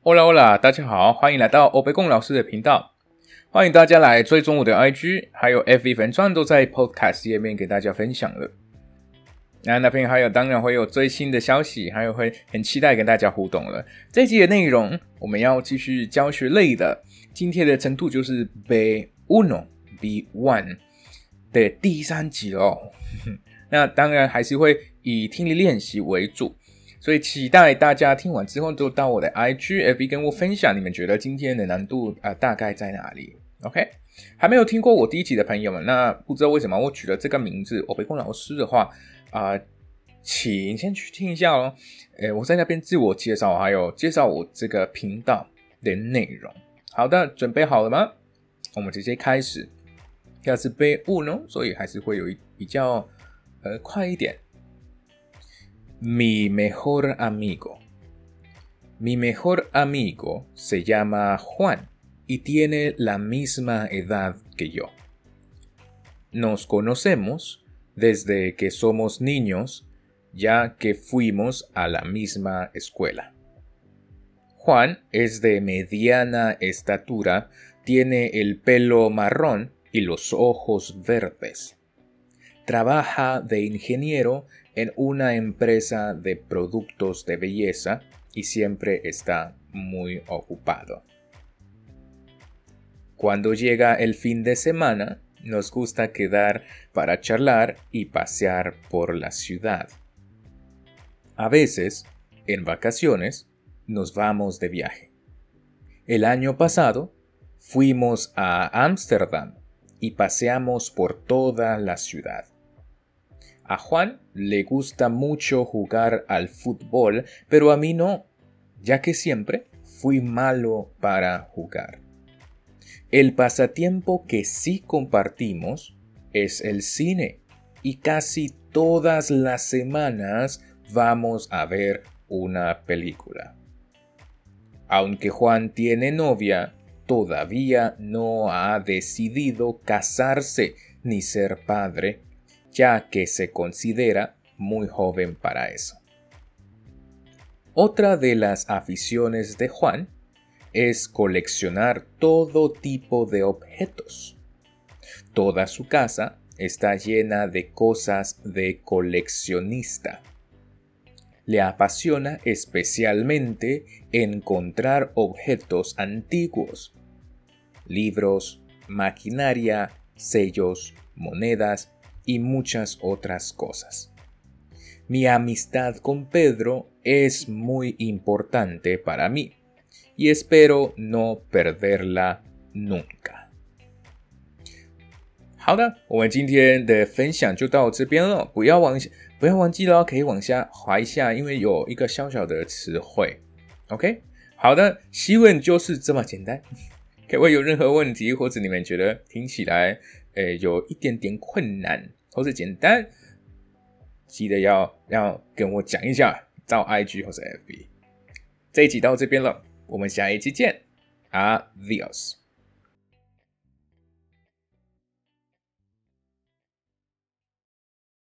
Hola Hola，大家好，欢迎来到欧贝贡老师的频道。欢迎大家来追踪我的 IG，还有 FV 粉钻都在 Podcast 页面给大家分享了。那那边还有当然会有最新的消息，还有会很期待跟大家互动了。这集的内容我们要继续教学类的，今天的程度就是 B Uno B One 的第三集哦。那当然还是会以听力练习为主。所以期待大家听完之后，就到我的 IG FB 跟我分享，你们觉得今天的难度啊大概在哪里？OK，还没有听过我第一集的朋友们，那不知道为什么我取了这个名字，我北空老师的话啊，请先去听一下哦。诶，我在那边自我介绍，还有介绍我这个频道的内容。好的，准备好了吗？我们直接开始。要是被误弄，所以还是会有一比较呃快一点。Mi mejor amigo. Mi mejor amigo se llama Juan y tiene la misma edad que yo. Nos conocemos desde que somos niños, ya que fuimos a la misma escuela. Juan es de mediana estatura, tiene el pelo marrón y los ojos verdes. Trabaja de ingeniero en una empresa de productos de belleza y siempre está muy ocupado. Cuando llega el fin de semana, nos gusta quedar para charlar y pasear por la ciudad. A veces, en vacaciones, nos vamos de viaje. El año pasado, fuimos a Ámsterdam y paseamos por toda la ciudad. A Juan le gusta mucho jugar al fútbol, pero a mí no, ya que siempre fui malo para jugar. El pasatiempo que sí compartimos es el cine y casi todas las semanas vamos a ver una película. Aunque Juan tiene novia, todavía no ha decidido casarse ni ser padre ya que se considera muy joven para eso. Otra de las aficiones de Juan es coleccionar todo tipo de objetos. Toda su casa está llena de cosas de coleccionista. Le apasiona especialmente encontrar objetos antiguos, libros, maquinaria, sellos, monedas y muchas otras cosas. Mi amistad con Pedro es muy importante para mí y espero no perderla nunca. 好的，我们今天的分享就到这边了。不要忘不要忘记了，可以往下滑一下，因为有一个小小的词汇。OK，好的，西文就是这么简单。各位有任何问题，或者你们觉得听起来，诶，有一点点困难，或是简单，记得要要跟我讲一下，到 IG 或者 FB。这一集到这边了，我们下一期见，Adios。